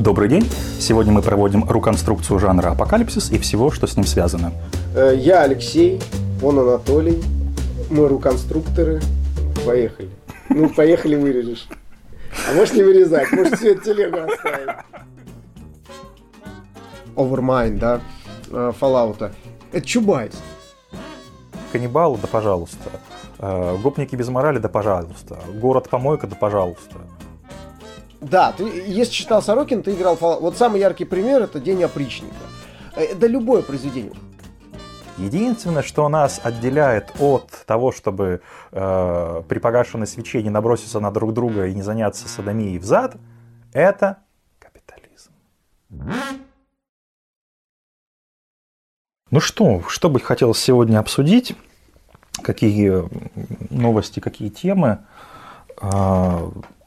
Добрый день! Сегодня мы проводим руконструкцию жанра апокалипсис и всего, что с ним связано. Э, Я Алексей, он Анатолий, мы руконструкторы. Поехали. Ну, поехали вырежешь. А можешь не вырезать, можешь все телегу оставить. Overmind, да, э, Fallout. Это Чубайс. Каннибалы, да пожалуйста. Э, Гопники без морали, да пожалуйста. Город-помойка, да пожалуйста. Да, ты, если читал Сорокин, ты играл. Вот самый яркий пример это День опричника. Э, Да любое произведение. Единственное, что нас отделяет от того, чтобы э, при погашенной свече не наброситься на друг друга и не заняться садомией в зад, это капитализм. Ну что, что бы хотелось сегодня обсудить? Какие новости, какие темы?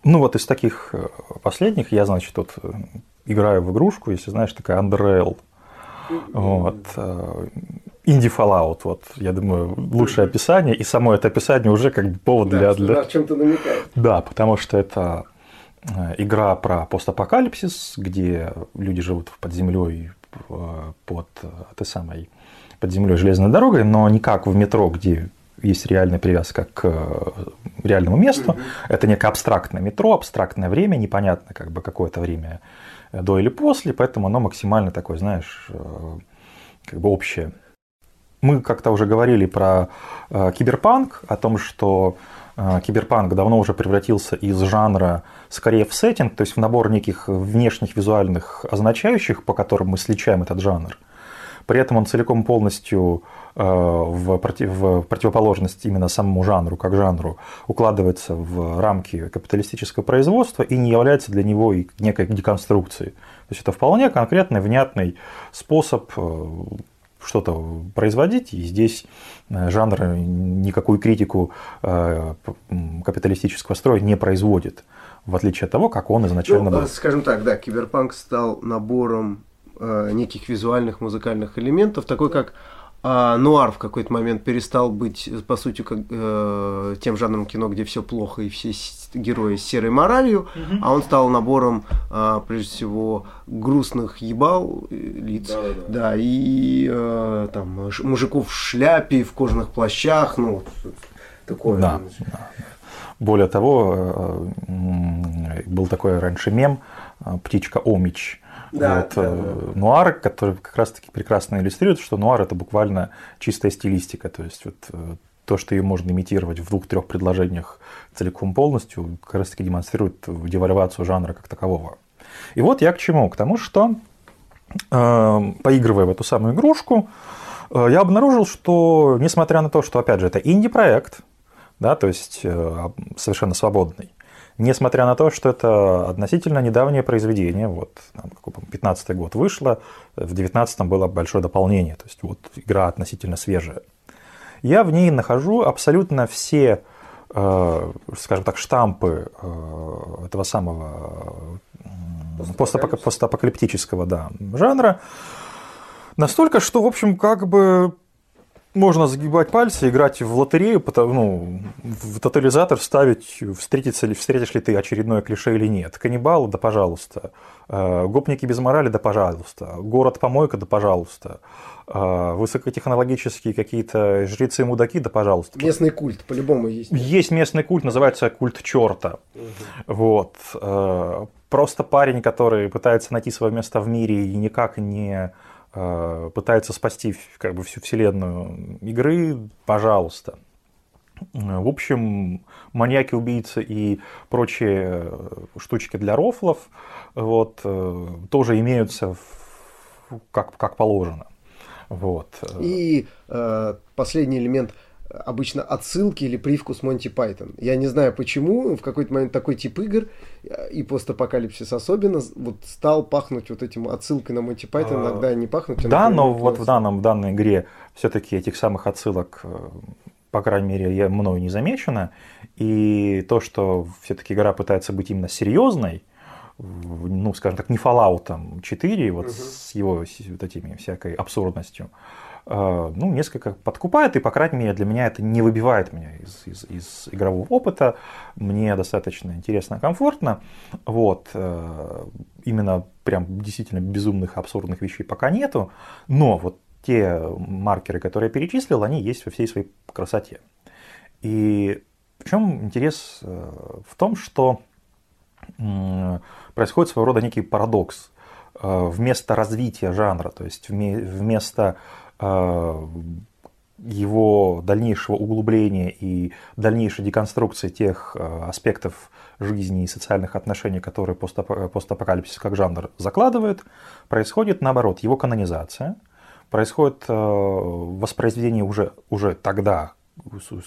Ну вот из таких э, последних я, значит, тут э, играю в игрушку, если знаешь, такая Underrail. Вот. э, Инди Fallout, вот, я думаю, лучшее описание, и само это описание уже как бы повод для, для... о чем-то намекает. Да, потому что это э, игра про постапокалипсис, где люди живут под землей, э, под э, этой самой под землей железной дорогой, но не как в метро, где есть реальная привязка к э, реальному месту. Это некое абстрактное метро, абстрактное время, непонятно как бы какое-то время э, до или после, поэтому оно максимально такое, знаешь, э, как бы общее. Мы как-то уже говорили про киберпанк, о том, что киберпанк давно уже превратился из жанра скорее в сеттинг, то есть в набор неких внешних визуальных означающих, по которым мы сличаем этот жанр. При этом он целиком полностью э, в, против, в противоположность именно самому жанру, как жанру, укладывается в рамки капиталистического производства и не является для него и некой деконструкцией. То есть это вполне конкретный, внятный способ э, что-то производить, и здесь э, жанр никакую критику капиталистического строя не производит, в отличие от того, как он изначально Ну, был. скажем так, да, киберпанк стал набором э, неких визуальных музыкальных элементов, такой как а, нуар в какой-то момент перестал быть, по сути, как, э, тем жанром кино, где все плохо и все с- герои с серой моралью, а он стал набором, а, прежде всего, грустных ебал э, лиц, да, и э, там ш- мужиков в шляпе, в кожаных плащах, ну, вот такое. Да, да. Более того, э, был такой раньше мем э, «Птичка Омич». Да, Вот, да, э, Нуар, который как раз-таки прекрасно иллюстрирует, что нуар – это буквально чистая стилистика, то есть вот э, то, что ее можно имитировать в двух-трех предложениях целиком полностью, как раз-таки демонстрирует девальвацию жанра как такового. И вот я к чему? К тому, что э, поигрывая в эту самую игрушку, я обнаружил, что несмотря на то, что, опять же, это инди-проект, да, то есть совершенно свободный, несмотря на то, что это относительно недавнее произведение, вот, там, какой, по-моему, 15 год вышло, в 19 было большое дополнение, то есть вот игра относительно свежая. Я в ней нахожу абсолютно все, э, скажем так, штампы э, этого самого постапока- постапокалиптического да, жанра, настолько, что, в общем, как бы можно загибать пальцы, играть в лотерею, потому, ну, в тотализатор ставить, встретится ли, встретишь ли ты очередное клише или нет. Каннибалы, да пожалуйста. Э, Гопники без морали, да пожалуйста. Город-помойка, да пожалуйста. Э, Высокотехнологические какие-то жрецы-мудаки, да пожалуйста. Местный культ, по-любому есть. Есть местный культ, называется культ черта. Вот. Э, Просто парень, который пытается найти свое место в мире и никак не пытается спасти как бы всю вселенную игры, пожалуйста. Э, В общем, маньяки, убийцы и прочие э, штучки для рофлов вот, э, тоже имеются в- как, как положено. Вот. И э, последний элемент э, обычно отсылки или привкус Монти Пайтон. Я не знаю почему, в какой-то момент такой тип игр, э, и постапокалипсис особенно, вот стал пахнуть вот этим отсылкой на Монти Пайтон, А, иногда не пахнуть. а, Да, например, но вот в, данном, в данной игре все-таки этих самых отсылок, э, по крайней мере, я, мною не замечено. И то, что все-таки игра пытается быть именно серьезной, ну, скажем так, не Fallout 4, вот с его вот этими всякой абсурдностью, ну, несколько подкупает, и, по крайней мере, для меня это не выбивает меня из, из, из игрового опыта. Мне достаточно интересно, комфортно. Вот. э, именно прям действительно безумных, абсурдных вещей пока нету, но вот те маркеры, которые я перечислил, они есть во всей своей красоте. И в чем интерес э, в том, что происходит своего рода некий парадокс. Э, вместо развития жанра, то есть вместо э, его дальнейшего углубления и дальнейшей деконструкции тех аспектов жизни и социальных отношений, которые постапокалипсис как жанр закладывает, происходит наоборот его канонизация, происходит воспроизведение уже, уже тогда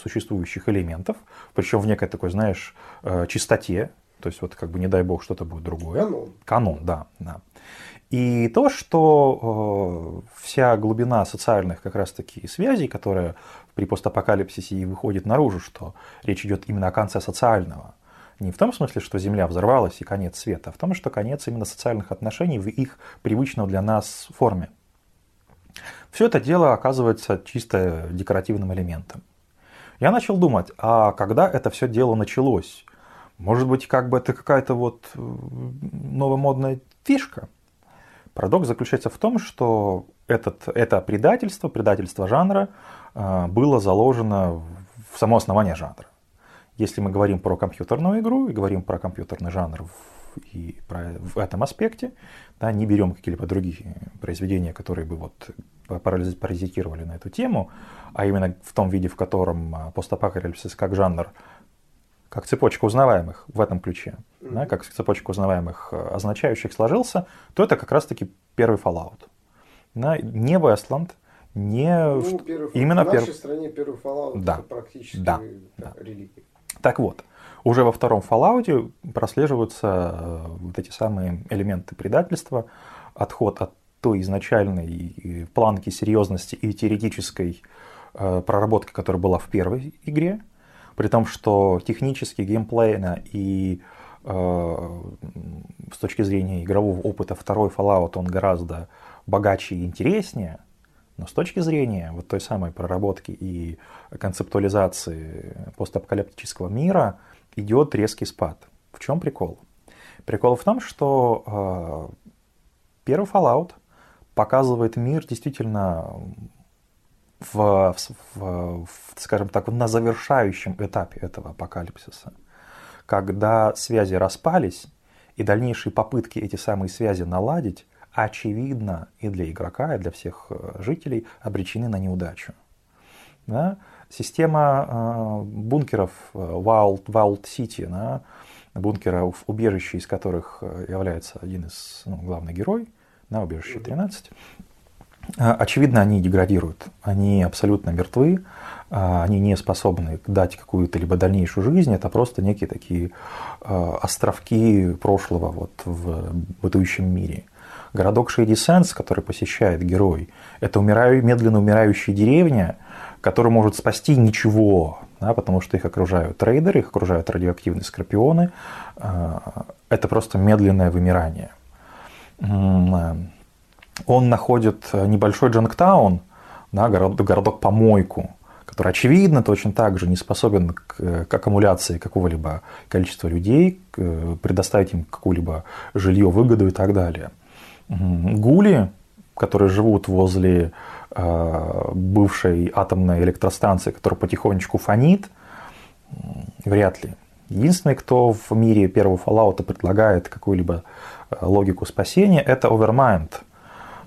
существующих элементов, причем в некой такой, знаешь, э, чистоте, то есть вот как бы не дай бог что-то будет другое. Канон. Канон, да. да. И то, что э, вся глубина социальных как раз-таки связей, которая при постапокалипсисе и выходит наружу, что речь идет именно о конце социального, не в том смысле, что Земля взорвалась и конец света, а в том, что конец именно социальных отношений в их привычном для нас форме. Все это дело оказывается чисто декоративным элементом. Я начал думать, а когда это все дело началось? Может быть, как бы это какая-то вот э, новомодная фишка? Парадокс заключается в том, что этот, это предательство, предательство жанра э, было заложено в само основание жанра. Если мы говорим про компьютерную игру и говорим про компьютерный жанр и про, в этом аспекте, да, не берем какие-либо другие произведения, которые бы вот паразитировали на эту тему, а именно в том виде, в котором а, постапокалипсис как жанр, как цепочка узнаваемых в этом ключе, mm-hmm. да, как цепочка узнаваемых а, означающих сложился, то это как раз-таки первый Fallout. Да, не Westland, не ну, первый, именно в нашей перв... стране первый Fallout да. это практически да. Да. религия. Так вот, уже во втором Fallout прослеживаются э, вот эти самые элементы предательства, отход от той изначальной планки серьезности и теоретической э, проработки, которая была в первой игре, при том, что технически, геймплейно и э, с точки зрения игрового опыта второй Fallout он гораздо богаче и интереснее, но с точки зрения вот той самой проработки и концептуализации постапокалиптического мира идет резкий спад. В чем прикол? Прикол в том, что э, первый Fallout показывает мир действительно в, в, в, скажем так, на завершающем этапе этого апокалипсиса, когда связи распались, и дальнейшие попытки эти самые связи наладить, очевидно, и для игрока, и для всех э, жителей обречены на неудачу. Да? Система э, бункеров э, Wild, Wild City, да? бункеров, убежища из которых э, является один из ну, главных герой, на убежище 13, очевидно, они деградируют. Они абсолютно мертвы, они не способны дать какую-то либо дальнейшую жизнь. Это просто некие такие островки прошлого вот в бытующем мире. Городок Шейди Сенс, который посещает герой, это умираю, медленно умирающая деревня, которая может спасти ничего, да, потому что их окружают трейдеры, их окружают радиоактивные скорпионы. Это просто медленное вымирание. Он находит небольшой Джанктаун, да, городок, городок-помойку, который, очевидно, точно так же не способен к, к аккумуляции какого-либо количества людей, к, предоставить им какую-либо жилье, выгоду и так далее. Гули, которые живут возле э, бывшей атомной электростанции, которая потихонечку фонит, вряд ли. Единственный, кто в мире первого Fallout предлагает какую-либо э, логику спасения, это Overmind,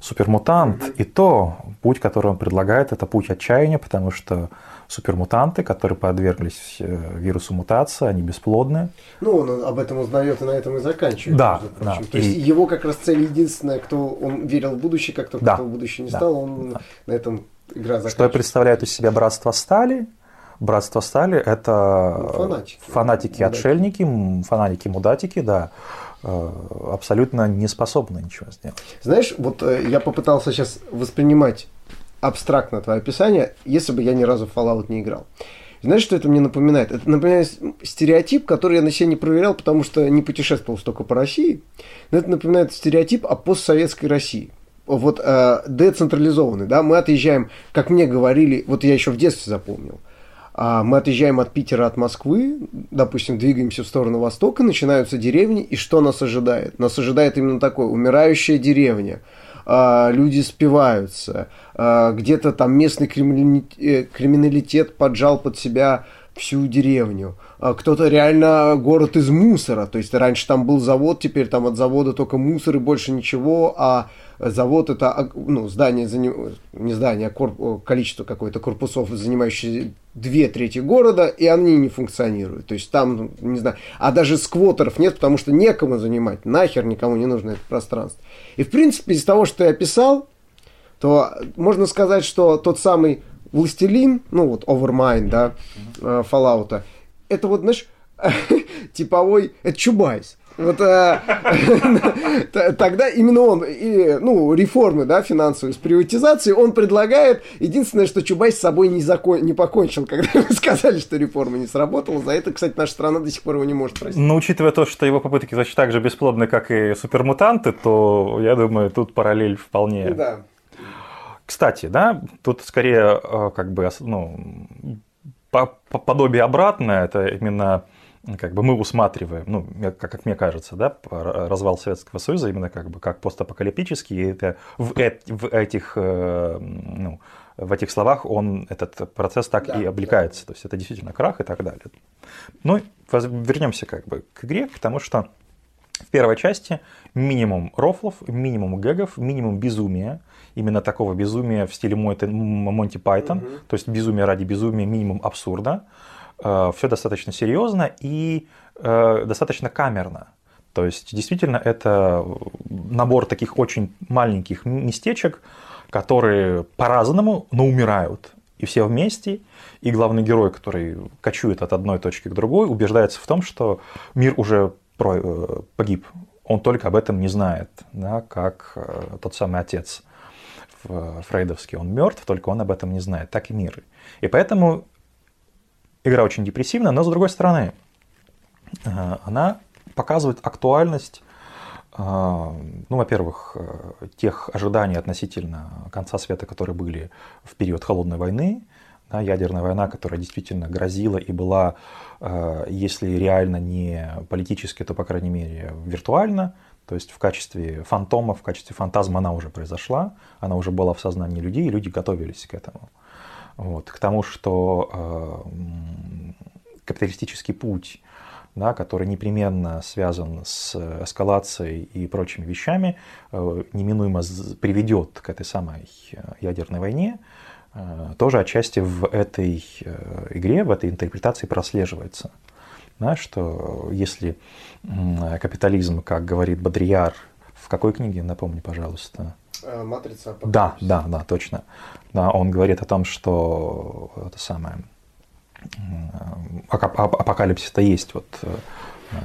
супермутант. И то путь, который он предлагает, это путь отчаяния, потому что супермутанты, которые подверглись э, вирусу мутации, они бесплодны. Ну, он об этом узнает и на этом и заканчивает. Да, да. То и... есть его как раз цель единственная, кто он верил в будущее, как только да. кто в будущее не да. стал, он да. на этом игра заканчивается. Что представляет из себя братство Стали? Братство Стали это ну, фанатики, фанатики-отшельники, фанатики-мудатики, да абсолютно не способны ничего сделать. Знаешь, вот э, я попытался сейчас воспринимать абстрактно твое описание, если бы я ни разу в Fallout не играл. Знаешь, что это мне напоминает? Это напоминает стереотип, который я на себе не проверял, потому что не путешествовал столько по России. Но это напоминает стереотип о постсоветской России. Вот э, децентрализованный, да, мы отъезжаем, как мне говорили, вот я еще в детстве запомнил, А мы отъезжаем от Питера, от Москвы, допустим, двигаемся в сторону востока, начинаются деревни, и что нас ожидает? Нас ожидает именно такое, умирающая деревня, а, люди спиваются, а, где-то там местный э, криминалитет поджал под себя всю деревню. Кто-то реально город из мусора. То есть раньше там был завод, теперь там от завода только мусор и больше ничего, а завод это ну, здание, не здание, а корп, количество какое-то корпусов, занимающие две трети города, и они не функционируют. То есть там, не знаю, а даже сквотеров нет, потому что некому занимать, нахер никому не нужно это пространство. И в принципе из того, что я писал, то можно сказать, что тот самый Властелин, ну вот Overmind, да, э, Fallout, это вот, знаешь, типовой, это Чубайс. Вот а, тогда именно он, ну, реформы, да, финансовые с приватизацией, он предлагает, единственное, что Чубайс с собой не, закон, не покончил, когда вы сказали, что реформа не сработала. За это, кстати, наша страна до сих пор его не может простить. Но учитывая то, что его попытки, значит, так же бесплодны, как и супермутанты, то, я думаю, тут параллель вполне да. Кстати, да, тут скорее э, как бы ну, подобие обратное, это именно как бы мы усматриваем, ну, как, как мне кажется, да, развал Советского Союза именно как бы как постапокалиптический, и это в, в этих, э, ну, в этих словах он, этот процесс так да, и облекается, да. то есть это действительно крах и так далее. Ну, вернемся как бы к игре, потому что в первой части минимум рофлов, минимум гэгов, минимум безумия, именно такого безумия в стиле Монти Пайтон, угу. то есть безумие ради безумия, минимум абсурда. Э, Все достаточно серьезно и э, достаточно камерно. То есть действительно это набор таких очень маленьких местечек, которые по-разному, но умирают. И все вместе, и главный герой, который кочует от одной точки к другой, убеждается в том, что мир уже э, погиб. Он только об этом не знает, да, как тот самый отец фрейдовский, он мертв, только он об этом не знает, так и мир. И поэтому игра очень депрессивная, но с другой стороны, э, она показывает актуальность, э, ну, во-первых, э, тех ожиданий относительно конца света, которые были в период холодной войны, да, ядерная война, которая действительно грозила и была, если реально не политически, то, по крайней мере, виртуально, то есть в качестве фантома, в качестве фантазма она уже произошла, она уже была в сознании людей, и люди готовились к этому. Вот, к тому, что э, капиталистический путь, да, который непременно связан с эскалацией и прочими вещами, э, неминуемо приведет к этой самой э, ядерной войне, тоже отчасти в этой игре, в этой интерпретации прослеживается да, что если капитализм, как говорит Бодрияр, в какой книге, напомни, пожалуйста. Э, Матрица Да, да, да, точно. Да, он говорит о том, что это самое апокалипсис-то есть вот э,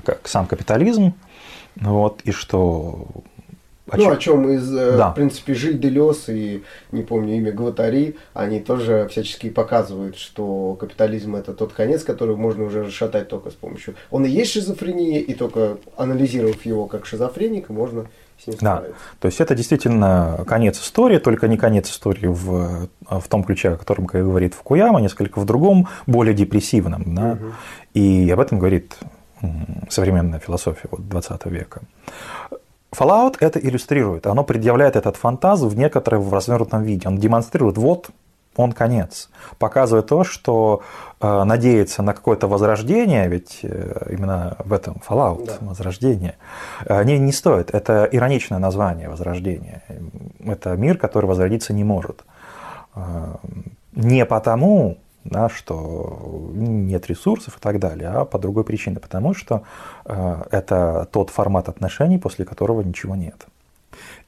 как сам капитализм, вот, и что о ну, чем? о чем из, э, да. в принципе, Жиль Делес и, не помню имя, Гватари, они тоже всячески показывают, что капитализм это тот конец, который можно уже расшатать только с помощью... Он и есть шизофрения, и только анализировав его как шизофреника, можно. Да, то есть это действительно конец истории, только не конец истории в, в том ключе, о котором говорит Фукуяма, несколько в другом, более депрессивном. Да? Угу. И об этом говорит современная философия вот, 20 века. Fallout это иллюстрирует, оно предъявляет этот фантаз в некотором в развернутом виде. Он демонстрирует, вот он конец. Показывает то, что э, надеяться на какое-то возрождение, ведь э, именно в этом Fallout, да. возрождение, э, не, не стоит. Это ироничное название возрождения. Это мир, который возродиться не может. Э, не потому, да, что нет ресурсов и так далее, а по другой причине, потому что это тот формат отношений, после которого ничего нет.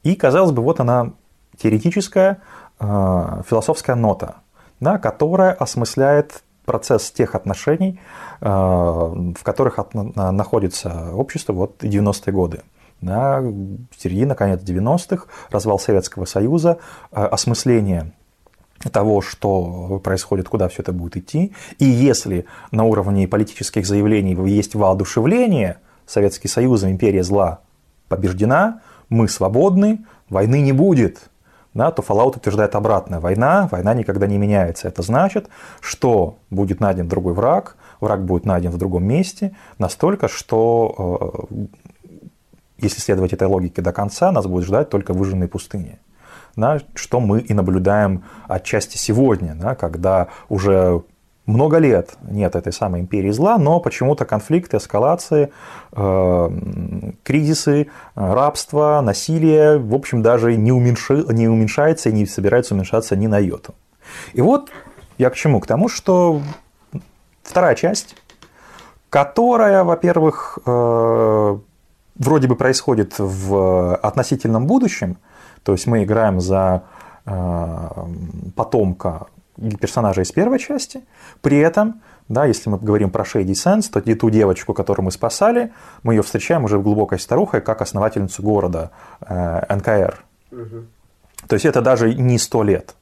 И, казалось бы, вот она теоретическая философская нота, да, которая осмысляет процесс тех отношений, э, в которых от, находится общество вот 90-е годы. Да, середина, конец 90-х, развал Советского Союза, э, осмысление того, что происходит, куда все это будет идти. И если на уровне политических заявлений есть воодушевление, Советский Союз, империя зла побеждена, мы свободны, войны не будет. Да, то Fallout утверждает обратное. Война, война никогда не меняется. Это значит, что будет найден другой враг, враг будет найден в другом месте, настолько, что, э, если следовать этой логике до конца, нас будет ждать только выжженные пустыни. Да, что мы и наблюдаем отчасти сегодня, да, когда уже много лет нет этой самой империи зла, но почему-то конфликты, эскалации, э, кризисы, рабство, насилие, в общем, даже не, уменьши, не уменьшается и не собирается уменьшаться ни на йоту. И вот я к чему? К тому, что вторая часть, которая, во-первых, э, вроде бы происходит в относительном будущем, то есть мы играем за э, потомка персонажа из первой части. При этом, да, если мы говорим про Шейди Сенс, то и ту девочку, которую мы спасали, мы ее встречаем уже в глубокой старухой, как основательницу города э, НКР. Угу. То есть это даже не сто лет.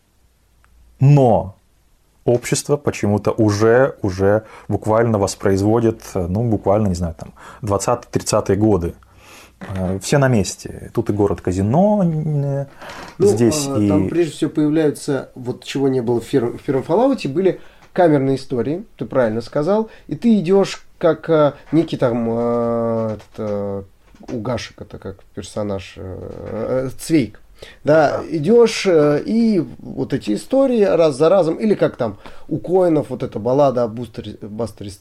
Но общество почему-то уже, уже буквально воспроизводит, ну, буквально, не знаю, там, 20-30-е годы. Э, все на месте. Тут и город казино ну, здесь. А, и... Там прежде всего появляются, вот чего не было в первом, в первом Fallout, были камерные истории, ты правильно сказал, и ты идешь как э, некий там э, этот, у Гашек, это как персонаж Цвейк. Да, идешь и вот эти истории раз за разом, или как там у Коинов вот эта баллада о Бустере, Бастере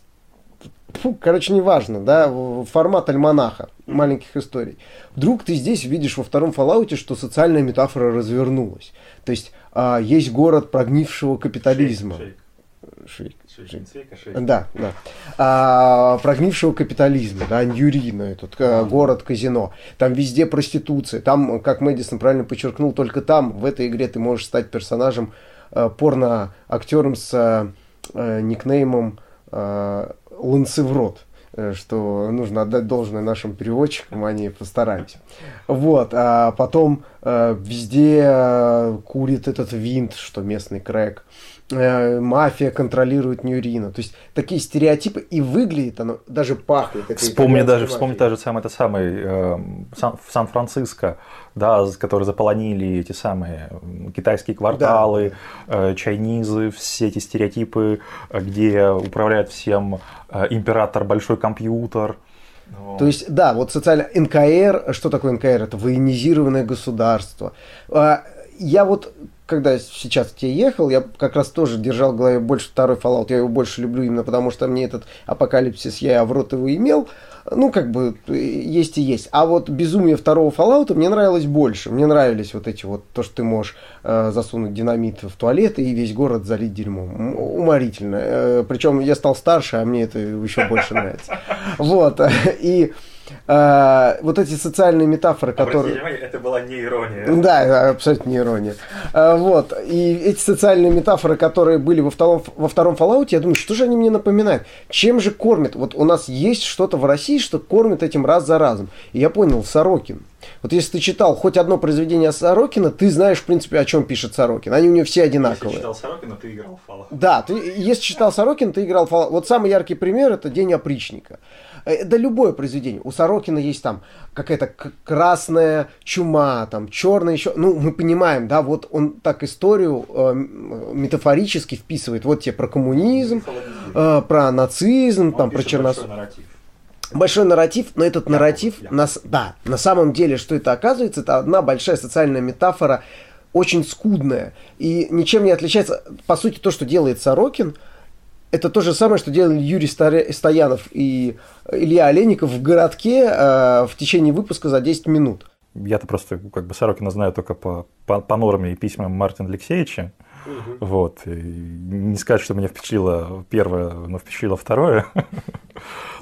фу, короче, неважно, да, формат альманаха, маленьких историй. Вдруг ты здесь видишь во втором Fallout, что социальная метафора развернулась. То есть а, есть город прогнившего капитализма. Шейк. Шейк. Шейк. Да, да. А, прогнившего капитализма, да, Ньюрина, этот а, город-казино. Там везде проституция. Там, как Мэдисон правильно подчеркнул, только там, в этой игре ты можешь стать персонажем, а, порно-актером с а, никнеймом а, ланцеврот э, что нужно отдать должное нашим переводчикам, они постарались. Вот, а потом э, везде э, курит этот винт, что местный крэк. Э, мафия контролирует Ньюрина. То есть такие стереотипы, и выглядит оно, даже пахнет. Вспомни даже, вспомни даже самый, это самый э, Сан, в Сан-Франциско, да, которые заполонили эти самые китайские кварталы, да. э, чайнизы, все эти стереотипы, где управляет всем э, император большой компьютер. То есть, да, вот социально НКР, что такое НКР? Это военизированное государство. А, я вот когда сейчас к тебе ехал, я как раз тоже держал в голове больше второй Fallout. Я его больше люблю именно потому, что мне этот апокалипсис, я в рот его имел. Ну, как бы, есть и есть. А вот безумие второго Fallout мне нравилось больше. Мне нравились вот эти вот, то, что ты можешь э, засунуть динамит в туалет и весь город залить дерьмом. Уморительно. Э, причем я стал старше, а мне это еще больше нравится. Вот. И э, вот эти социальные метафоры, которые... это была не ирония. Да, абсолютно не ирония. Э, вот. И эти социальные метафоры, которые были во втором, во втором Fallout, я думаю, что же они мне напоминают? Чем же кормят? Вот у нас есть что-то в России, что кормит этим раз за разом. И я понял, Сорокин. Вот если ты читал хоть одно произведение Сорокина, ты знаешь, в принципе, о чем пишет Сорокин. Они у него все одинаковые. Если читал Сорокина, ты играл в Fallout. Да, ты, если читал Сорокина, ты играл в Fallout. Вот самый яркий пример – это «День опричника». Э, да любое произведение. У Сорокина есть там какая-то красная чума, там черная еще. Ну, мы понимаем, да, вот он так историю э, метафорически вписывает. Вот тебе про коммунизм, э, про нацизм, он там про черносотенцев большой нарратив, но этот я нарратив, я. На, да, на самом деле, что это оказывается, это одна большая социальная метафора, очень скудная, и ничем не отличается, по сути, то, что делает Сорокин, это то же самое, что делали Юрий Стоянов и Илья Олейников в городке э, в течение выпуска за 10 минут. Я-то просто как бы Сорокина знаю только по, по, по норме и письмам Мартина Алексеевича. Угу. Вот. И не сказать, что меня впечатлило первое, но впечатлило второе.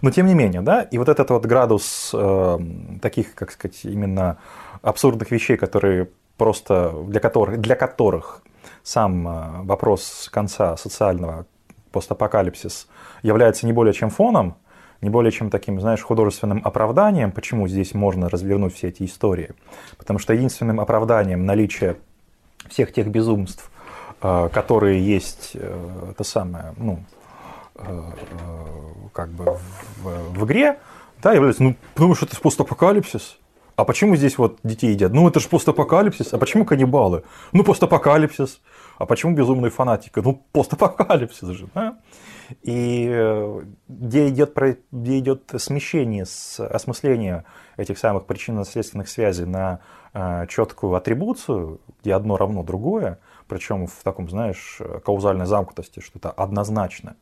но тем не менее, да, и вот этот вот градус э, таких, как сказать, именно абсурдных вещей, которые просто для которых, для которых сам э, вопрос конца социального постапокалипсис является не более чем фоном, не более чем таким, знаешь, художественным оправданием, почему здесь можно развернуть все эти истории. Потому что единственным оправданием наличия всех тех безумств, э, которые есть, э, это самое, ну, э, как бы в, в игре, да, является, ну, потому что это постапокалипсис. А почему здесь вот детей едят? Ну, это же постапокалипсис. А почему каннибалы? Ну, постапокалипсис. А почему безумные фанатики? Ну, постапокалипсис же. Да? И э, где идет, где идет смещение, с осмысление этих самых причинно-следственных связей на э, четкую атрибуцию, где одно равно другое, причем в таком, знаешь, каузальной замкнутости, что это однозначно.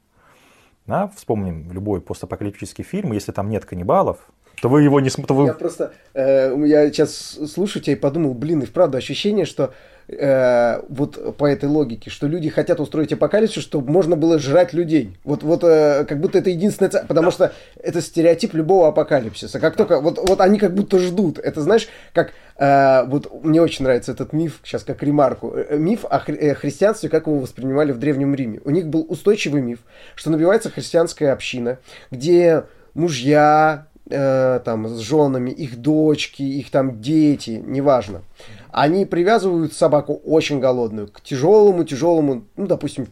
Да? Вспомним любой постапокалиптический фильм, если там нет каннибалов, то вы его не смотрите. Вы... Я просто, э, я сейчас слушаю тебя и подумал, блин, и вправду ощущение, что э, вот по этой логике, что люди хотят устроить апокалипсис, чтобы можно было жрать людей. Вот, вот э, как будто это единственное, цель, потому что это стереотип любого апокалипсиса. Как только, вот, вот они как будто ждут. Это знаешь, как, э, вот мне очень нравится этот миф, сейчас как ремарку, э, миф о хри- э, христианстве, как его воспринимали в Древнем Риме. У них был устойчивый миф, что набивается христианская община, где мужья, э, там, с женами, их дочки, их там дети, неважно. Они привязывают собаку очень голодную к тяжелому, тяжелому, ну, допустим,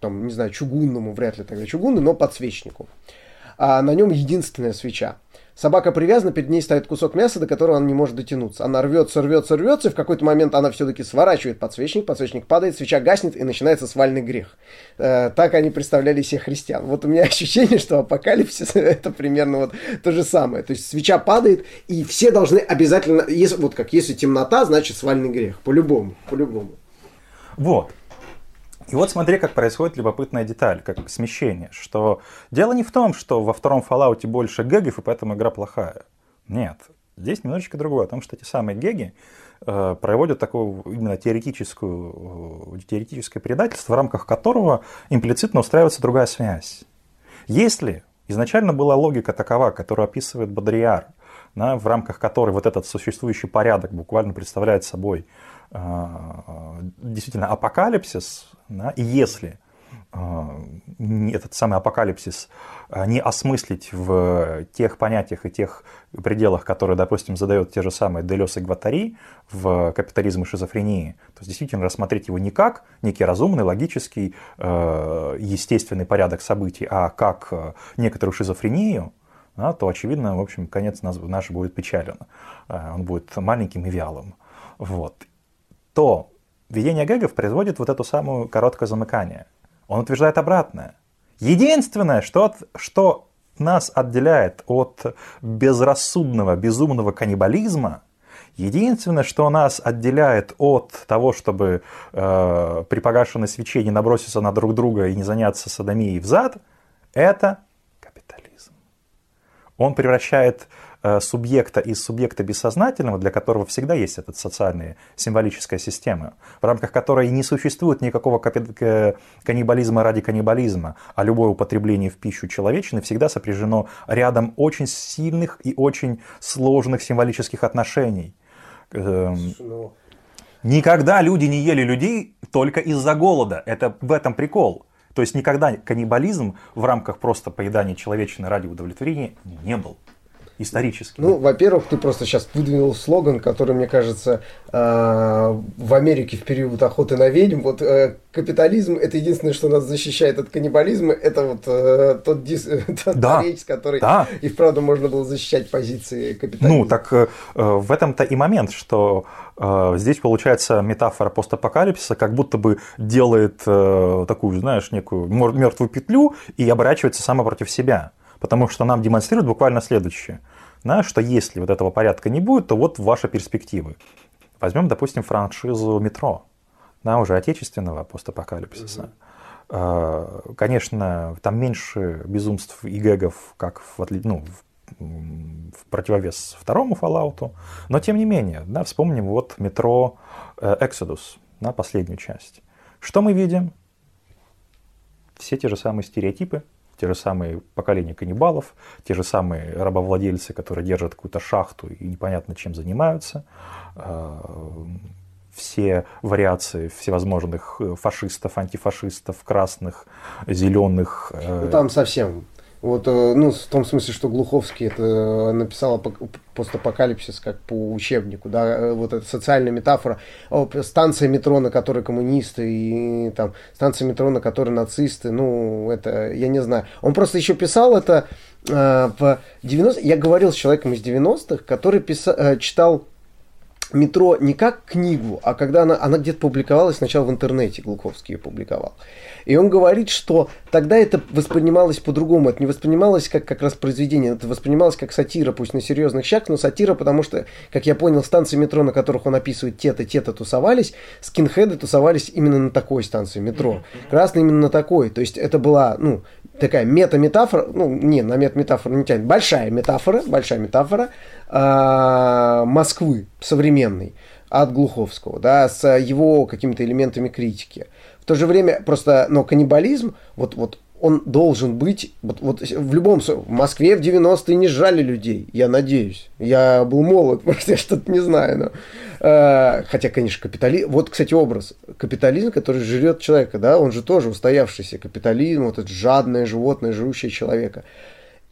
там, не знаю, чугунному, вряд ли тогда чугунный, но подсвечнику. А на нем единственная свеча. Собака привязана, перед ней стоит кусок мяса, до которого она не может дотянуться. Она рвется, рвется, рвется, и в какой-то момент она все-таки сворачивает подсвечник, подсвечник падает, свеча гаснет, и начинается свальный грех. Э, так они представляли себе христиан. Вот у меня ощущение, что апокалипсис это примерно вот то же самое. То есть свеча падает, и все должны обязательно, если, вот как, если темнота, значит свальный грех. По-любому, по-любому. Вот. И вот смотри, как происходит любопытная деталь, как смещение, что дело не в том, что во втором Fallout больше гэгов, и поэтому игра плохая. Нет, здесь немножечко другое, о том, что эти самые геги э, проводят такое именно теоретическую, э, теоретическое предательство, в рамках которого имплицитно устраивается другая связь. Если изначально была логика такова, которую описывает Бодрияр, да, в рамках которой вот этот существующий порядок буквально представляет собой действительно апокалипсис, да, и если этот самый апокалипсис не осмыслить в тех понятиях и тех пределах, которые, допустим, задают те же самые Делес и Гватари в капитализм и шизофрении, то есть действительно рассмотреть его не как некий разумный, логический, естественный порядок событий, а как некоторую шизофрению, то, очевидно, в общем, конец наш будет печален. Он будет маленьким и вялым. Вот. То Введение гэгов производит вот эту самую короткое замыкание. Он утверждает обратное. Единственное, что, что нас отделяет от безрассудного, безумного каннибализма, единственное, что нас отделяет от того, чтобы э, при погашенной свече не наброситься на друг друга и не заняться садомией в зад, это капитализм. Он превращает субъекта из субъекта бессознательного, для которого всегда есть эта социальная символическая система, в рамках которой не существует никакого каннибализма ради каннибализма, а любое употребление в пищу человечины всегда сопряжено рядом очень сильных и очень сложных символических отношений. Эм, ну, никогда люди не ели людей только из-за голода. Это в этом прикол. То есть никогда каннибализм в рамках просто поедания человечины ради удовлетворения не был исторически? Ну, во-первых, ты просто сейчас выдвинул слоган, который, мне кажется, э, в Америке в период охоты на ведьм, вот э, капитализм – это единственное, что нас защищает от каннибализма, это вот э, тот, дис, да, речь, который да. и вправду можно было защищать позиции капитализма. Ну, так в этом-то и момент, что здесь получается метафора постапокалипсиса, как будто бы делает такую, знаешь, некую мертвую петлю и оборачивается сама против себя. Потому что нам демонстрируют буквально следующее. Да, что если вот этого порядка не будет, то вот ваши перспективы. Возьмем, допустим, франшизу метро, да, уже отечественного постапокалипсиса. Угу. Конечно, там меньше безумств и гэгов, как в, ну, в противовес второму Fallout, но тем не менее, да, вспомним вот метро э, Exodus, да, последнюю часть. Что мы видим? Все те же самые стереотипы, те же самые поколения каннибалов, те же самые рабовладельцы, которые держат какую-то шахту и непонятно чем занимаются, а, все вариации всевозможных фашистов, антифашистов, красных, зеленых. Э, ну, там совсем Вот, э, ну, в том смысле, что Глуховский это написал постапокалипсис как по учебнику, да, э, вот эта социальная метафора, о, станция метро, на которой коммунисты, и там станция метро, на которой нацисты, ну, это, я не знаю. Он просто еще писал это э, в 90 я говорил с человеком из 90-х, который писал, э, читал метро не как книгу, а когда она, она где-то публиковалась сначала в интернете, Глуховский ее публиковал. И он говорит, что тогда это воспринималось по-другому. Это не воспринималось как как раз произведение, это воспринималось как сатира, пусть на серьезных щах, но сатира, потому что, как я понял, станции метро, на которых он описывает те-то, те-то тусовались, скинхеды тусовались именно на такой станции метро. Красный именно на такой. То есть это была, ну, такая мета-метафора, ну, не, на мета-метафору не тянет, большая метафора, большая метафора э, Москвы современной от Глуховского, да, с его какими-то элементами критики. В то же время просто, но каннибализм, вот, вот он должен быть, вот, вот в любом в Москве в 90-е не сжали людей, я надеюсь. Я был молод, может, я что-то не знаю, но... Э, хотя, конечно, капитализм... Вот, кстати, образ. Капитализм, который жрет человека, да, он же тоже устоявшийся капитализм, вот это жадное животное, жрущее человека.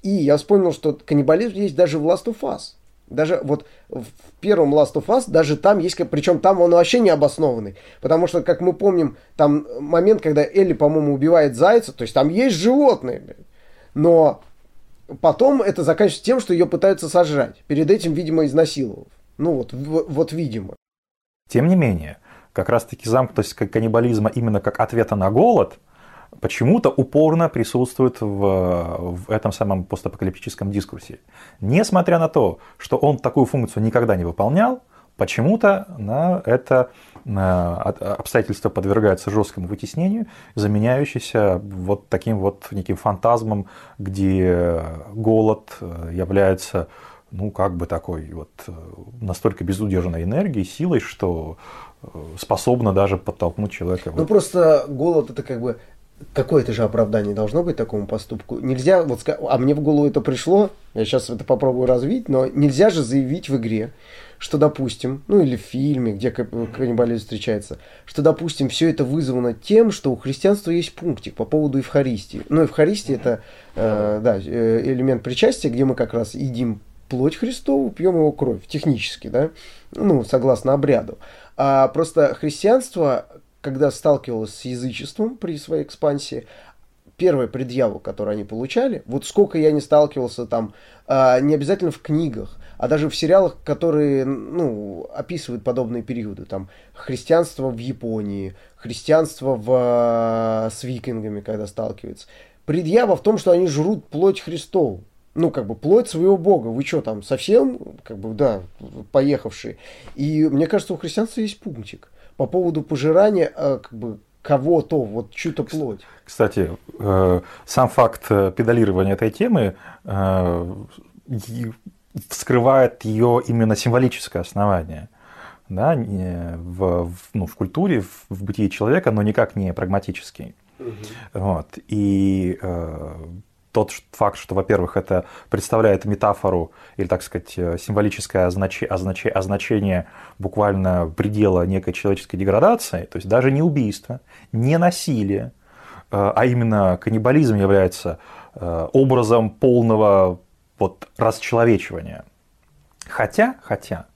И я вспомнил, что каннибализм есть даже в Last of Us. Даже вот в первом Last of Us, даже там есть, причем там он вообще не обоснованный. Потому что, как мы помним, там момент, когда Элли, по-моему, убивает зайца, то есть там есть животные, но потом это заканчивается тем, что ее пытаются сожрать. Перед этим, видимо, изнасиловав. Ну вот, вот видимо. Тем не менее, как раз-таки замкнутость каннибализма именно как ответа на голод – почему-то упорно присутствует в, в этом самом постапокалиптическом дискурсе. Несмотря на то, что он такую функцию никогда не выполнял, почему-то на это на обстоятельства подвергаются жесткому вытеснению, заменяющийся вот таким вот неким фантазмом, где голод является ну, как бы такой вот настолько безудержной энергией, силой, что способна даже подтолкнуть человека. Ну, просто голод это как бы какое-то же оправдание должно быть такому поступку. Нельзя, вот, а мне в голову это пришло, я сейчас это попробую развить, но нельзя же заявить в игре, что, допустим, ну или в фильме, где каннибализм встречается, что, допустим, все это вызвано тем, что у христианства есть пунктик по поводу Евхаристии. Ну, Евхаристия это, э, да, э, элемент причастия, где мы как раз едим плоть Христову, пьем его кровь, технически, да, ну, согласно обряду. А просто христианство когда сталкивалась с язычеством при своей экспансии, первая предъява, которую они получали, вот сколько я не сталкивался там, а, не обязательно в книгах, а даже в сериалах, которые ну, описывают подобные периоды, там христианство в Японии, христианство в, а, с викингами, когда сталкиваются. Предъява в том, что они жрут плоть Христову. Ну, как бы плоть своего Бога. Вы что там, совсем, как бы, да, поехавшие. И мне кажется, у христианства есть пунктик по поводу пожирания э, как бы, кого-то, вот чью-то плоть. Кстати, э, сам факт э, педалирования этой темы вскрывает ее именно символическое основание да, в, ну, в культуре, в, в бытии человека, но никак не прагматический. Угу. Вот. И тот факт, что, во-первых, это представляет метафору или, так сказать, э, символическое означ... Означ... означение буквально предела некой человеческой деградации, то есть даже не убийство, не насилие, э, а именно каннибализм является э, образом полного вот, расчеловечивания. Хотя, хотя,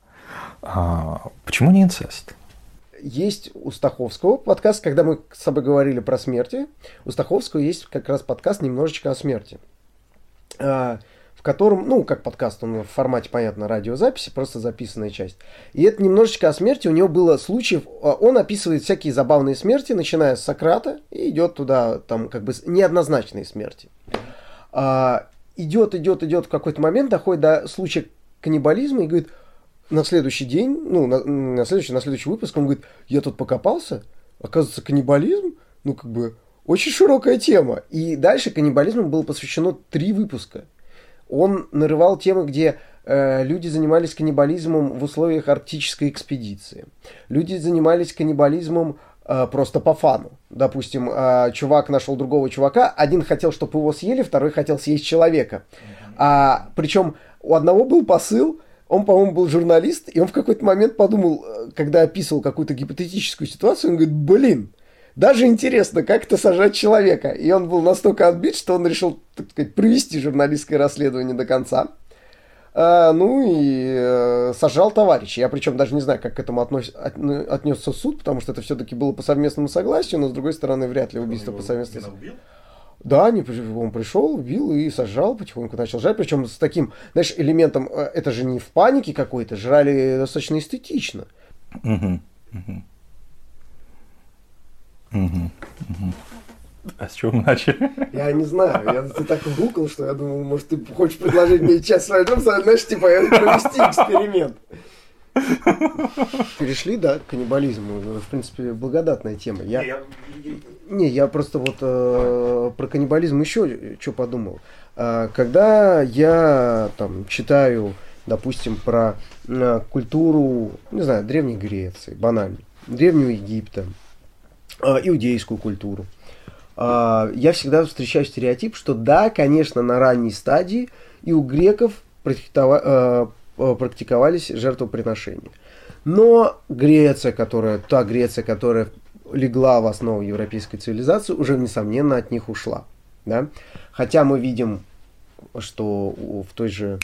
а, почему не инцест? Есть у Стаховского подкаст, когда мы с тобой говорили про смерти, у Стаховского есть как раз подкаст немножечко о смерти, а, в котором, ну, как подкаст, он в формате, понятно, радиозаписи, просто записанная часть. И это немножечко о смерти, у него было случаев, а, он описывает всякие забавные смерти, начиная с Сократа, и идет туда, там, как бы, неоднозначные смерти. А, идет, идет, идет в какой-то момент, доходит до случая каннибализма и говорит, на следующий день, ну, на, на, следующий, на следующий выпуск он говорит, я тут покопался, оказывается, каннибализм, ну, как бы, очень широкая тема. И дальше каннибализму было посвящено три выпуска. Он нарывал темы, где э, люди занимались каннибализмом в условиях арктической экспедиции. Люди занимались каннибализмом э, просто по фану. Допустим, э, чувак нашел другого чувака, один хотел, чтобы его съели, второй хотел съесть человека. А, причем у одного был посыл, он, по-моему, был журналист, и он в какой-то момент подумал, э, когда описывал какую-то гипотетическую ситуацию, он говорит, блин, Даже интересно, как это сажать человека. И он был настолько отбит, что он решил, так сказать, провести журналистское расследование до конца. А, ну и э, сажал товарища. Я причем даже не знаю, как к этому относ... от... Отнесся суд, потому что это все-таки было по совместному согласию, но с другой стороны, вряд ли убийство по совместному согласию. Да, он пришел, убил и сажал, потихоньку начал жрать. Причем с таким, знаешь, элементом, э, это же не в панике какой-то, жрали достаточно эстетично. Угу, угу. Угу, угу. А с чего мы начали? Я не знаю, я ты так гукал, что я думал, может, ты хочешь предложить мне часть своего знаешь, типа, провести эксперимент. Перешли, да, к каннибализму. В принципе, благодатная тема. Я... Не, я просто вот э, про каннибализм еще что подумал. Э, когда я там читаю, допустим, про э, культуру, не знаю, Древней Греции, банально, Древнего Египта, э, иудейскую культуру, а, я всегда встречаю стереотип, что да, конечно, на ранней стадии и у греков а, практиковались жертвоприношения. Но Греция, которая, та Греция, которая легла в основу европейской цивилизации, уже, несомненно, от них ушла. Да? Хотя мы видим, что в той же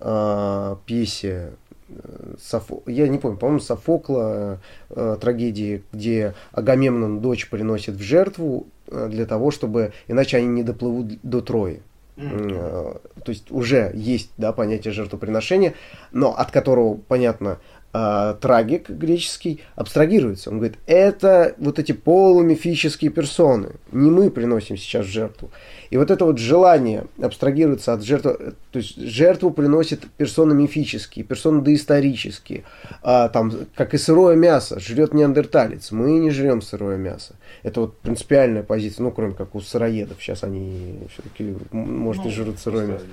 э, пьесе Софо... я не помню, по-моему, Софокла э, трагедии, где Агамемнон дочь приносит в жертву э, для того, чтобы иначе они не доплывут до Трои. Mm-hmm. То есть уже есть да, понятие жертвоприношения, но от которого, понятно, э, трагик греческий абстрагируется. Он говорит, это вот эти полумифические персоны. Не мы приносим сейчас жертву. И вот это вот желание абстрагироваться от жертвы, то есть жертву приносит персоны мифические, персоны доисторические, а, там, как и сырое мясо, жрет неандерталец. Мы не жрем сырое мясо. Это вот принципиальная позиция, ну, кроме как у сыроедов. Сейчас они все-таки, может, ну, и жрут сырое мясо.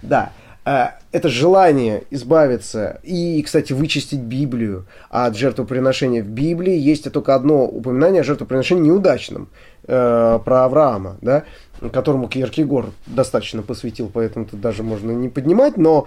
Да. А, это желание избавиться и, кстати, вычистить Библию от жертвоприношения в Библии. Есть только одно упоминание о жертвоприношении неудачном э, про Авраама, да, которому Киркегор достаточно посвятил, поэтому тут даже можно не поднимать, но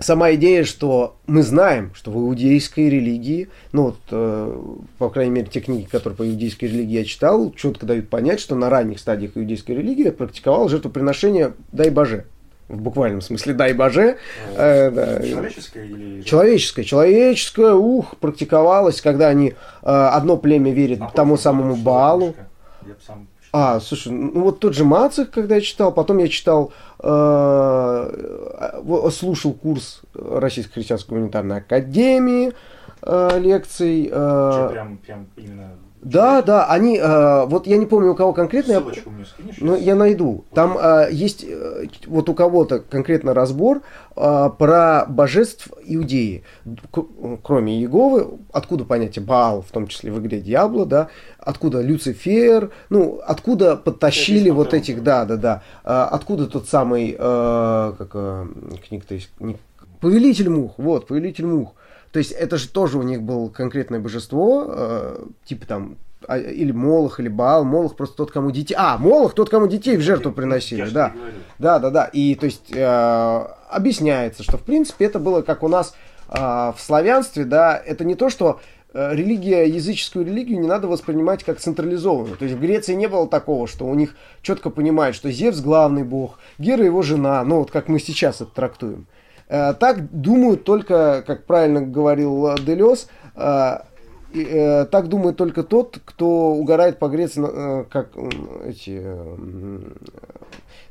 сама идея, что мы знаем, что в иудейской религии, ну вот, э, по крайней мере, те книги, которые по иудейской религии я читал, четко дают понять, что на ранних стадиях иудейской религии практиковал жертвоприношение «дай Боже», в буквальном смысле дай боже. Э, да. Человеческое или... Человеческое. Человеческое, ух, практиковалось, когда они, э, одно племя верит а тому самому Балу. А, слушай, ну вот тот же Мацик, когда я читал, потом я читал, э, слушал курс Российской христианской гуманитарной академии э, лекций. Э, Что, прям, прям именно да, да, они, э, вот я не помню у кого конкретно, Ссылочку я, мне скинешь, но я найду. Там э, есть э, вот у кого-то конкретно разбор э, про божеств Иудеи, К, кроме Иеговы, откуда понятие Баал, в том числе в игре Диабло, да, откуда Люцифер, ну, откуда подтащили вот этих, да, да, да, э, откуда тот самый, э, как э, книга-то есть, не, Повелитель мух, вот, Повелитель мух. То есть это же тоже у них было конкретное божество, э, типа там а, или Молох, или Баал. Молох просто тот, кому детей... А, Молох тот, кому детей в жертву приносили, да. Да, да, да. И то есть э, объясняется, что в принципе это было как у нас э, в славянстве, да, это не то, что э, религия, языческую религию не надо воспринимать как централизованную. То есть в Греции не было такого, что у них четко понимают, что Зевс главный бог, Гера его жена, ну вот как мы сейчас это трактуем. Э, так думают только, как правильно говорил э, Делес, э, так думает только тот, кто угорает по Греции, как эти...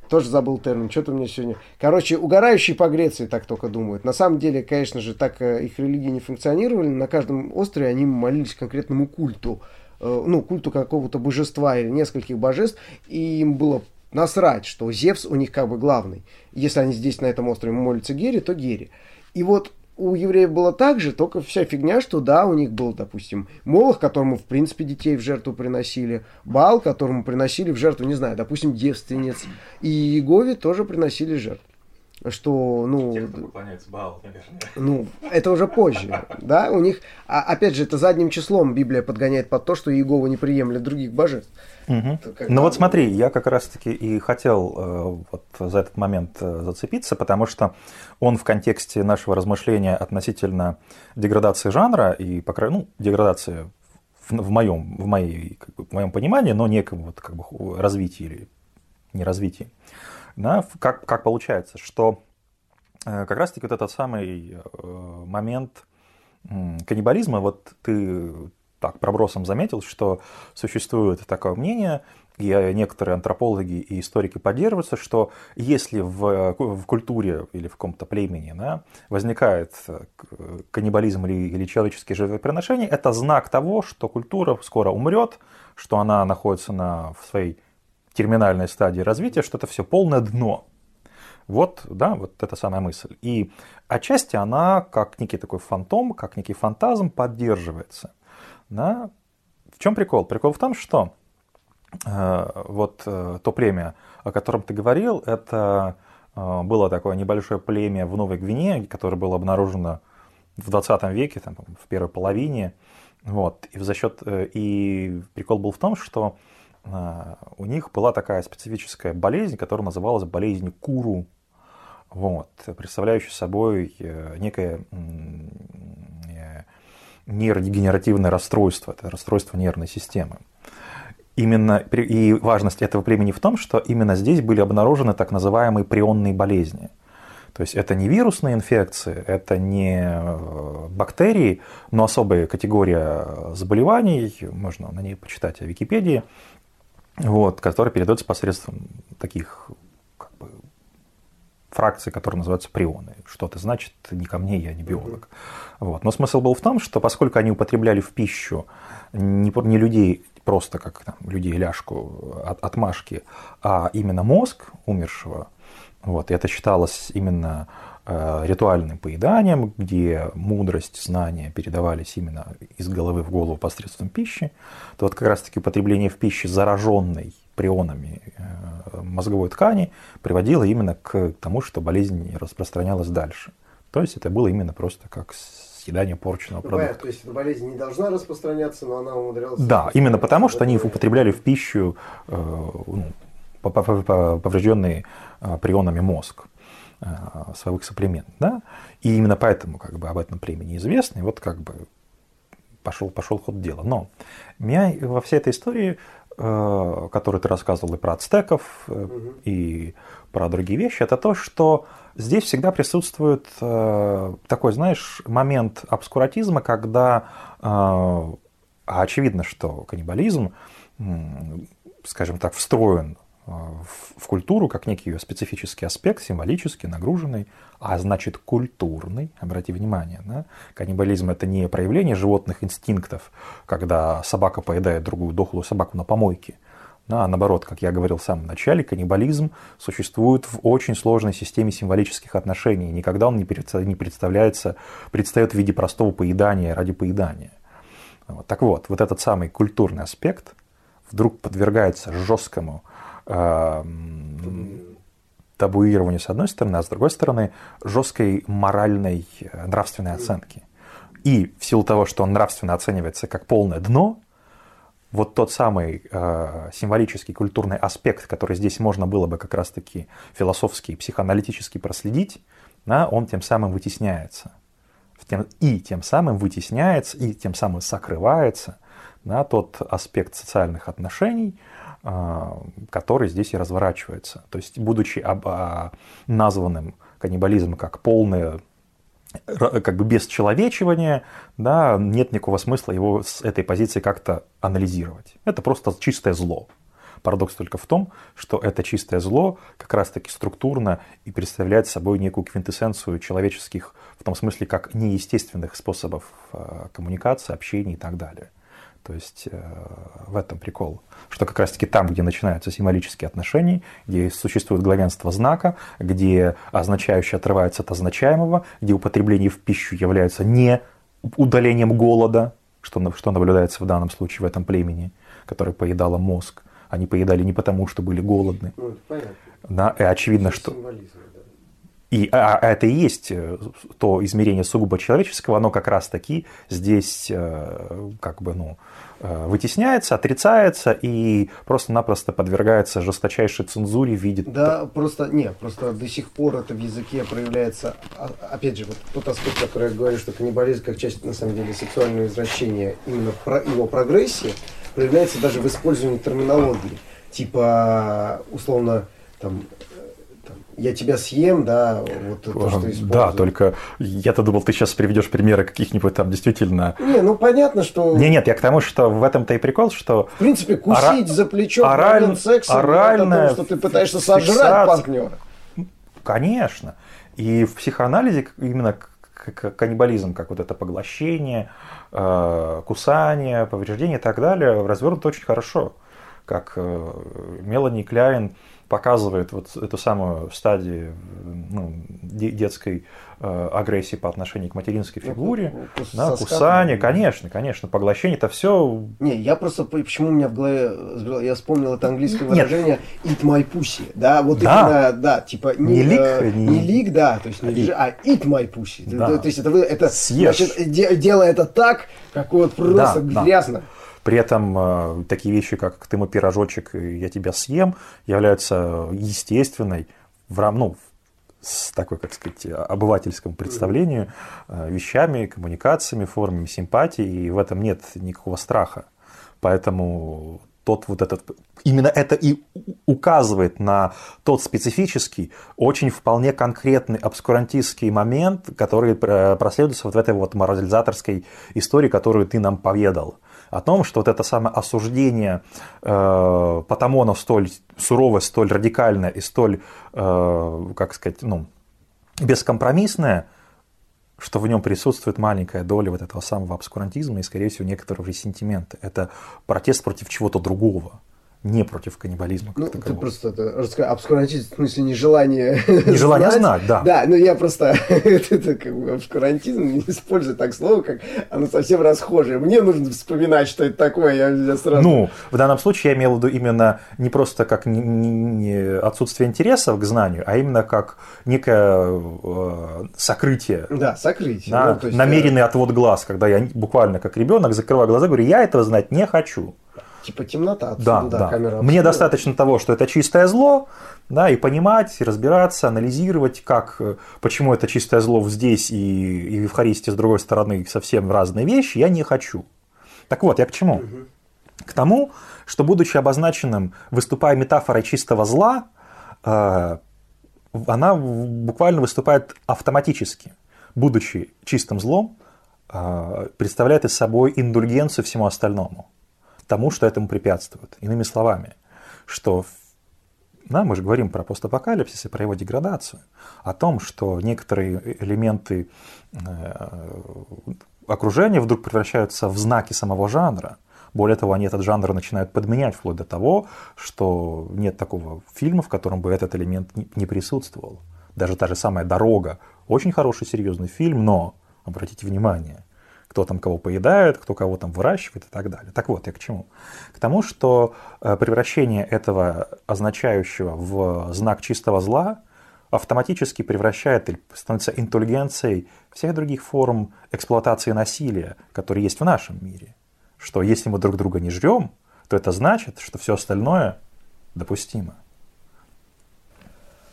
Тоже забыл термин, что-то у меня сегодня... Короче, угорающие по Греции так только думают. На самом деле, конечно же, так их религии не функционировали. На каждом острове они молились конкретному культу. Ну, культу какого-то божества или нескольких божеств. И им было насрать, что Зевс у них как бы главный. Если они здесь на этом острове молятся Гере, то Гере. И вот у евреев было так же, только вся фигня, что да, у них был, допустим, Молох, которому, в принципе, детей в жертву приносили, Бал, которому приносили в жертву, не знаю, допустим, девственниц, и Иегове тоже приносили жертву что, ну... Те, кто поклоняется Баалу, наверное. Ну, это уже позже, да, у них, а, опять же, это задним числом Библия подгоняет под то, что Иегова не приемлет других божеств. Угу. Ну вот смотри, я как раз-таки и хотел э, вот за этот момент э, зацепиться, потому что он в контексте нашего размышления относительно деградации жанра и, по крайней ну, деградации в, в, моем, в, моей, как бы, в моем понимании, но неком вот, как бы, развитии или не развитии. Да, как, как получается, что э, как раз-таки вот этот самый э, момент каннибализма, вот ты так пробросом заметил, что существует такое мнение, и некоторые антропологи и историки поддерживаются, что если в, в культуре или в каком-то племени да, возникает э, каннибализм или, или человеческие жертвоприношения, это знак того, что культура скоро умрет, что она находится на, в своей терминальной стадии развития, что это все полное дно. Вот, да, вот эта самая мысль. И отчасти она, как некий такой фантом, как некий фантазм, поддерживается. Да? В чем прикол? Прикол в том, что э, вот э, то племя, о котором ты говорил, это э, было такое небольшое племя в Новой Гвинее, которое было обнаружено в 20 веке, там, в первой половине. Вот. И, за счет, э, и прикол был в том, что э, у них была такая специфическая болезнь, которая называлась болезнь Куру, вот, представляющая собой э, некое нейродегенеративное расстройство, это расстройство нервной системы. Именно, и важность этого племени в том, что именно здесь были обнаружены так называемые прионные болезни. То есть это не вирусные инфекции, это не э, бактерии, но особая категория заболеваний, можно на ней почитать о Википедии, вот, которая передается посредством таких фракции, которые называются прионы. Что это значит, не ко мне, я не биолог. Вот. Но смысл был в том, что поскольку они употребляли в пищу не, не людей, просто как там, людей ляжку от, отмашки, а именно мозг умершего, вот, и это считалось именно э, ритуальным поеданием, где мудрость, знания передавались именно из головы в голову посредством пищи, то вот как раз-таки употребление в пище зараженной прионами э, мозговой ткани приводило именно к тому, что болезнь распространялась дальше. То есть это было именно просто как съедание порченного продукта. То есть эта болезнь не должна распространяться, но она умудрялась... Да, именно потому, что они употребляли в пищу э, ну, поврежденный э, прионами мозг своих соплементов. Да? И именно поэтому как бы, об этом племени известно, и вот как бы пошел, пошел ход дела. Но меня во всей этой истории Э, который ты рассказывал и про ацтеков, угу. и про другие вещи, это то, что здесь всегда присутствует э, такой, знаешь, момент обскуратизма, когда очевидно, что каннибализм, скажем так, встроен в культуру как некий ее специфический аспект, символический, нагруженный, а значит культурный. Обрати внимание, да? каннибализм это не проявление животных инстинктов, когда собака поедает другую дохлую собаку на помойке. Да, а наоборот, как я говорил в самом начале, каннибализм существует в очень сложной системе символических отношений. Никогда он не представляется, предстает в виде простого поедания ради поедания. Вот. Так вот, вот этот самый культурный аспект вдруг подвергается жесткому табуированию с одной стороны, а с другой стороны жесткой моральной э, нравственной оценки. И в силу того, что он нравственно оценивается как полное дно, вот тот самый э, символический культурный аспект, который здесь можно было бы как раз-таки философски и психоаналитически проследить, да, он тем самым вытесняется. И тем самым вытесняется, и тем самым сокрывается да, тот аспект социальных отношений, который здесь и разворачивается. То есть, будучи об, а, названным каннибализм как полное как бы бесчеловечивание, да, нет никакого смысла его с этой позиции как-то анализировать. Это просто чистое зло. Парадокс только в том, что это чистое зло как раз-таки структурно и представляет собой некую квинтэссенцию человеческих, в том смысле, как неестественных способов а, коммуникации, общения и так далее. То есть э, в этом прикол, что как раз-таки там, где начинаются символические отношения, где существует главенство знака, где означающее отрывается от означаемого, где употребление в пищу является не удалением голода, что, что наблюдается в данном случае в этом племени, которое поедало мозг. Они поедали не потому, что были голодны. Ну, понятно. Да, и очевидно, что... И а, а это и есть то измерение сугубо человеческого, оно как раз таки здесь как бы, ну, вытесняется, отрицается и просто-напросто подвергается жесточайшей цензуре в виде... Да, просто, нет, просто до сих пор это в языке проявляется, опять же, вот тот аспект, который я говорю, что каннибализм как часть, на самом деле, сексуального извращения, именно про его прогрессии, проявляется даже в использовании терминологии. Типа, условно, там, я тебя съем, да, вот то, что использую. Да, только я-то думал, ты сейчас приведешь примеры каких-нибудь там действительно... Не, ну понятно, что... Не, нет, я к тому, что в этом-то и прикол, что... В принципе, кусить ора... за плечо ораль... секса, оральная... том, что ты пытаешься сожрать фиксация... партнера. Конечно. И в психоанализе именно каннибализм, как вот это поглощение, э, кусание, повреждение и так далее, развернут очень хорошо. Как э, Мелани Кляйн показывает вот эту самую стадию ну, детской э, агрессии по отношению к материнской ну, фигуре, ну, да, кусание, конечно, конечно, поглощение, это все. Не, я просто почему у меня в голове я вспомнил это английское выражение Нет. eat my pussy, да, вот да. именно, да, типа не, не лик, э, не... не лик, да, то есть не, а eat my pussy, да. то, то есть это вы это Съешь. значит де, делая это так, как вот просто да, грязно. Да. При этом э, такие вещи, как ты мой пирожочек, я тебя съем, являются естественной, в, ну, с такой, как сказать, обывательском представлению, э, вещами, коммуникациями, формами симпатии, и в этом нет никакого страха. Поэтому тот вот этот, именно это и указывает на тот специфический, очень вполне конкретный обскурантистский момент, который проследуется вот в этой вот морализаторской истории, которую ты нам поведал о том, что вот это самое осуждение э, потому оно столь суровое, столь радикальное и столь, э, как сказать, ну, бескомпромиссное, что в нем присутствует маленькая доля вот этого самого обскурантизма и, скорее всего, некоторого ресентимента. Это протест против чего-то другого не против каннибализма. ну, такового. ты просто это расскажи, обскурантизм, в смысле, нежелание Нежелание знать, знать да. Да, но я просто, это, как бы обскурантизм, не использую так слово, как оно совсем расхожее. Мне нужно вспоминать, что это такое, я, я сразу... Ну, в данном случае я имел в виду именно не просто как не, не, отсутствие интереса к знанию, а именно как некое э, сокрытие. Да, сокрытие. Да, ну, есть, намеренный отвод глаз, когда я буквально как ребенок закрываю глаза, говорю, я этого знать не хочу. Типа темнота, отсюда, да, да, камера. Мне достаточно того, что это чистое зло, да, и понимать, и разбираться, анализировать, как, э, почему это чистое зло здесь и, и в Евхаристии с другой стороны совсем разные вещи, я не хочу. Так вот, я к чему? Угу. К тому, что будучи обозначенным, выступая метафорой чистого зла, э, она буквально выступает автоматически, будучи чистым злом, э, представляет из собой индульгенцию всему остальному тому, что этому препятствует. Иными словами, что да, мы же говорим про постапокалипсис и про его деградацию, о том, что некоторые элементы э, окружения вдруг превращаются в знаки самого жанра. Более того, они этот жанр начинают подменять вплоть до того, что нет такого фильма, в котором бы этот элемент не присутствовал. Даже та же самая «Дорога» – очень хороший, серьезный фильм, но, обратите внимание, кто там кого поедает, кто кого там выращивает и так далее. Так вот, я к чему? К тому, что э, превращение этого означающего в знак чистого зла автоматически превращает или становится интеллигенцией всех других форм эксплуатации насилия, которые есть в нашем мире. Что если мы друг друга не жрем, то это значит, что все остальное допустимо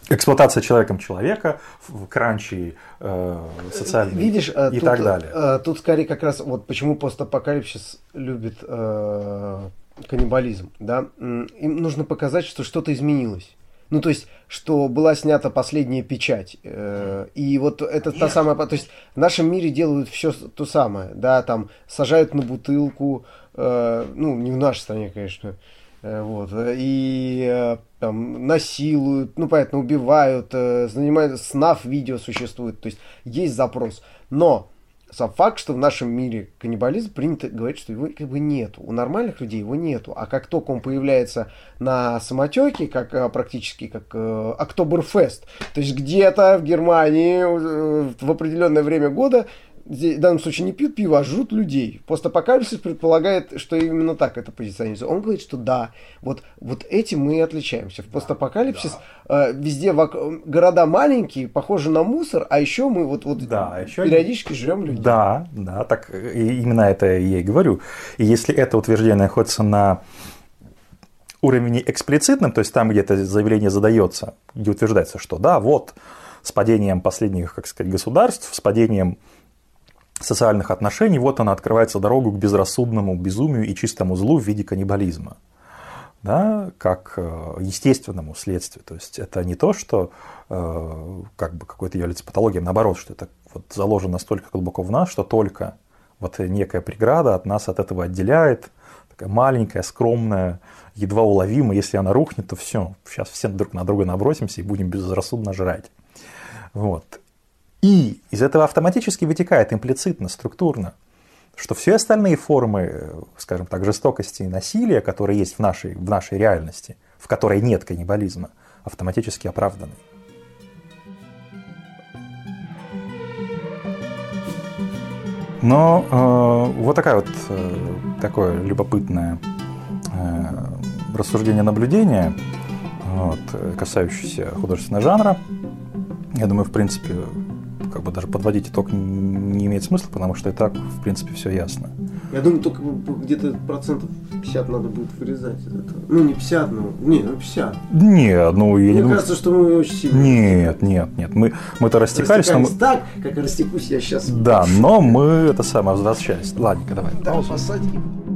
эксплуатация человеком человека, в кранчи э, социальный Видишь, э, и тут, так далее. Э, тут скорее как раз вот почему постапокалипсис любит э, каннибализм. Да? Им нужно показать, что что-то изменилось. Ну, то есть, что была снята последняя печать. Э, и вот это та самая... То есть, в нашем мире делают все то самое. Да, там сажают на бутылку. Э, ну, не в нашей стране, конечно. Э, вот, и э, там, насилуют, ну, понятно, убивают, э, занимают, снав видео существует, то есть есть запрос. Но сам факт, что в нашем мире каннибализм принято говорить, что его как бы нету. У нормальных людей его нету. А как только он появляется на самотеке, как практически как э, Октоберфест, то есть где-то в Германии в определенное время года в данном случае не пьют пиво, а жрут людей. Постапокалипсис предполагает, что именно так это позиционируется. Он говорит, что да, вот, вот этим мы и отличаемся. В постапокалипсис да. э, везде вок... города маленькие, похожи на мусор, а еще мы вот, вот да, а еще... периодически жрем людей. Да, да, так именно это я и говорю. И если это утверждение находится на уровне эксплицитном, то есть там, где это заявление задается, где утверждается, что да, вот с падением последних, как сказать, государств, с падением социальных отношений, вот она открывается дорогу к безрассудному безумию и чистому злу в виде каннибализма. Да, как э, естественному следствию. То есть это не то, что э, как бы какой-то является патологией, наоборот, что это вот заложено настолько глубоко в нас, что только вот некая преграда от нас от этого отделяет, такая маленькая, скромная, едва уловимая. Если она рухнет, то все, сейчас все друг на друга набросимся и будем безрассудно жрать. Вот. И из этого автоматически вытекает имплицитно, структурно, что все остальные формы, скажем так, жестокости и насилия, которые есть в нашей, в нашей реальности, в которой нет каннибализма, автоматически оправданы. Но э, вот такая вот э, такое любопытное э, рассуждение наблюдение, вот, касающееся художественного жанра. Я думаю, в принципе, как бы даже подводить итог не имеет смысла, потому что и так, в принципе, все ясно. Я думаю, только где-то процентов 50 надо будет вырезать из этого. Ну, не 50, но... Не, ну 50. Нет, ну я Мне не думаю... кажется, что мы очень сильно... Нет, нет, нет. Мы, мы-то растекались, но мы... так, как растекусь я сейчас. Да, но мы это самое возвращались. Ладненько, давай. Да, посадим.